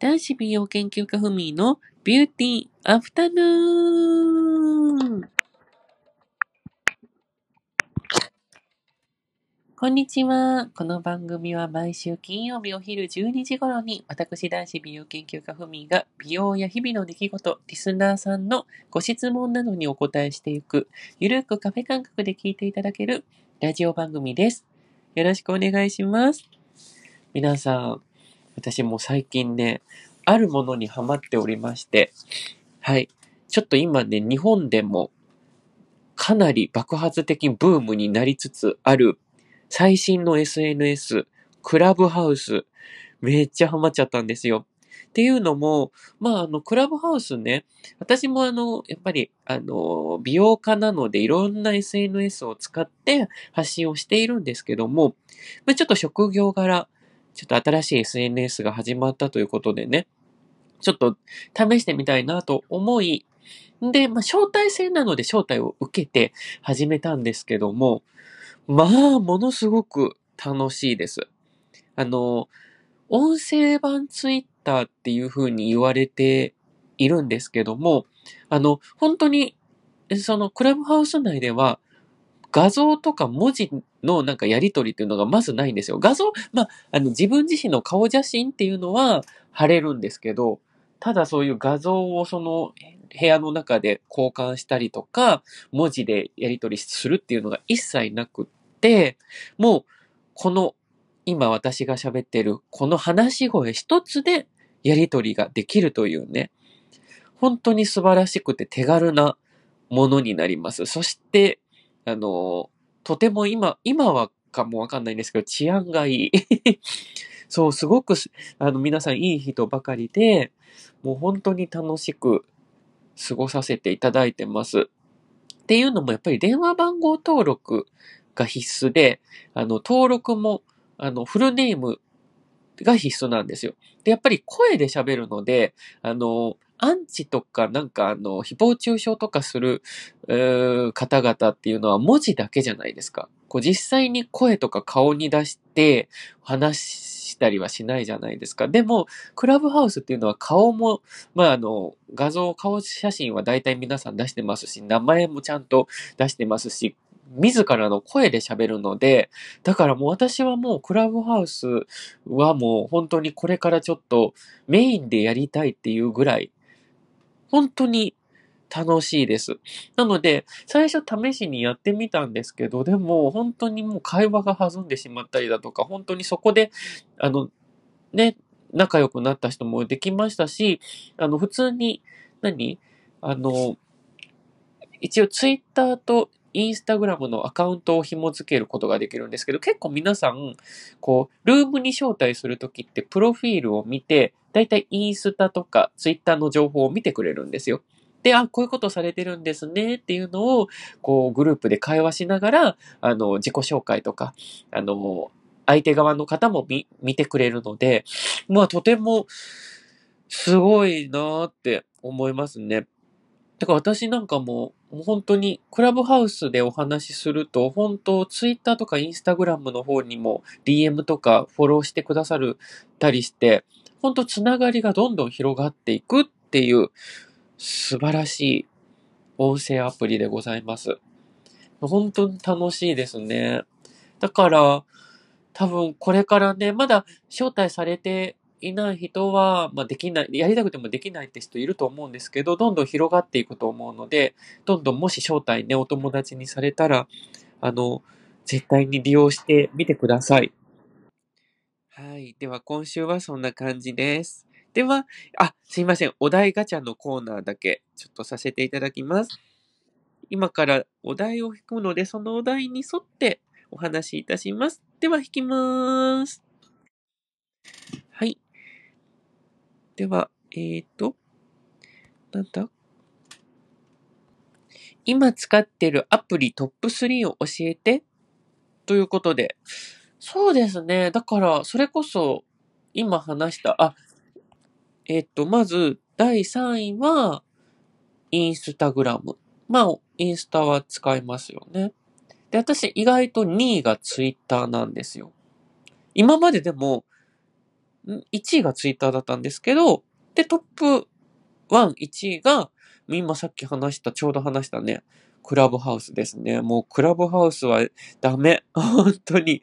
男子美容研究家ふみのビューティーアフタヌーン。こんにちは。この番組は毎週金曜日お昼12時頃に私男子美容研究家ふみが美容や日々の出来事、リスナーさんのご質問などにお答えしていくゆるくカフェ感覚で聞いていただけるラジオ番組です。よろしくお願いします。皆さん、私も最近ね、あるものにハマっておりまして、はい。ちょっと今ね、日本でもかなり爆発的ブームになりつつある最新の SNS、クラブハウス、めっちゃハマっちゃったんですよ。っていうのも、まあ、あの、クラブハウスね、私もあの、やっぱり、あの、美容家なのでいろんな SNS を使って発信をしているんですけども、まあ、ちょっと職業柄、ちょっと新しい SNS が始まったということでね、ちょっと試してみたいなと思い、で、まあ、招待制なので招待を受けて始めたんですけども、まあ、ものすごく楽しいです。あの、音声版ツイッターっていう風に言われているんですけども、あの、本当に、そのクラブハウス内では、画像とか文字のなんかやりとりっていうのがまずないんですよ。画像、まあ、あの自分自身の顔写真っていうのは貼れるんですけど、ただそういう画像をその部屋の中で交換したりとか、文字でやり取りするっていうのが一切なくって、もうこの今私が喋ってるこの話し声一つでやり取りができるというね、本当に素晴らしくて手軽なものになります。そして、あの、とても今、今はかもわかんないんですけど、治安がいい。そう、すごく、あの、皆さんいい人ばかりで、もう本当に楽しく過ごさせていただいてます。っていうのも、やっぱり電話番号登録が必須で、あの、登録も、あの、フルネームが必須なんですよ。で、やっぱり声で喋るので、あの、アンチとか、なんかあの、誹謗中傷とかする、方々っていうのは文字だけじゃないですか。こう実際に声とか顔に出して話したりはしないじゃないですか。でも、クラブハウスっていうのは顔も、まああの、画像、顔写真は大体皆さん出してますし、名前もちゃんと出してますし、自らの声で喋るので、だからもう私はもうクラブハウスはもう本当にこれからちょっとメインでやりたいっていうぐらい、本当に楽しいです。なので、最初試しにやってみたんですけど、でも本当にもう会話が弾んでしまったりだとか、本当にそこで、あの、ね、仲良くなった人もできましたし、あの、普通に、何？あの、一応ツイッターとインスタグラムのアカウントを紐付けることができるんですけど、結構皆さん、こう、ルームに招待するときって、プロフィールを見て、だいたいインスタとかツイッターの情報を見てくれるんですよ。で、あ、こういうことされてるんですねっていうのを、こう、グループで会話しながら、あの、自己紹介とか、あの、相手側の方も見、見てくれるので、まあ、とても、すごいなーって思いますね。だから私なんかも、もう本当に、クラブハウスでお話しすると、本当、ツイッターとかインスタグラムの方にも DM とかフォローしてくださるたりして、本当つながりがどんどん広がっていくっていう、素晴らしい音声アプリでございます。本当に楽しいですね。だから、多分これからね、まだ招待されていない人は、まあ、できない、やりたくてもできないって人いると思うんですけど、どんどん広がっていくと思うので、どんどんもし招待ね、お友達にされたら、あの、絶対に利用してみてください。はい。では、今週はそんな感じです。では、あ、すいません。お題ガチャのコーナーだけ、ちょっとさせていただきます。今からお題を引くので、そのお題に沿ってお話しいたします。では、引きます。はい。では、えーと、なんだ？今使ってるアプリトップ3を教えてということで。そうですね。だから、それこそ、今話した、あ、えっと、まず、第3位は、インスタグラム。まあ、インスタは使いますよね。で、私、意外と2位がツイッターなんですよ。今まででも、1位がツイッターだったんですけど、で、トップ1、1位が、今さっき話した、ちょうど話したね、クラブハウスですね。もうクラブハウスはダメ。本当に。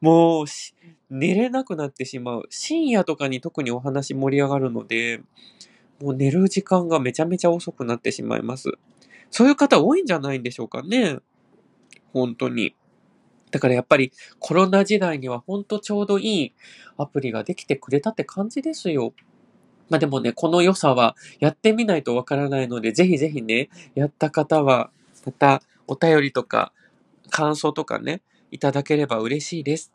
もう、寝れなくなってしまう。深夜とかに特にお話盛り上がるので、もう寝る時間がめちゃめちゃ遅くなってしまいます。そういう方多いんじゃないんでしょうかね。本当に。だからやっぱりコロナ時代には本当ちょうどいいアプリができてくれたって感じですよ。まあでもね、この良さはやってみないとわからないので、ぜひぜひね、やった方は、またお便りとか感想とかね、いただければ嬉しいです。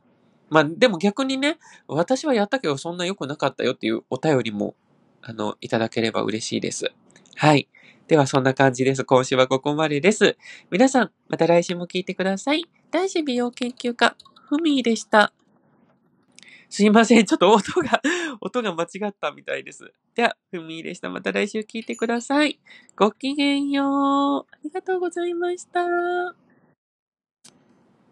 まあでも逆にね、私はやったけどそんな良くなかったよっていうお便りも、あの、いただければ嬉しいです。はい。ではそんな感じです。今週はここまでです。皆さん、また来週も聞いてください。男子美容研究家、ふみーでした。すいません。ちょっと音が 音が間違ったみたいです。では、ふみーでした。また来週聞いてください。ごきげんよう。ありがとうございました。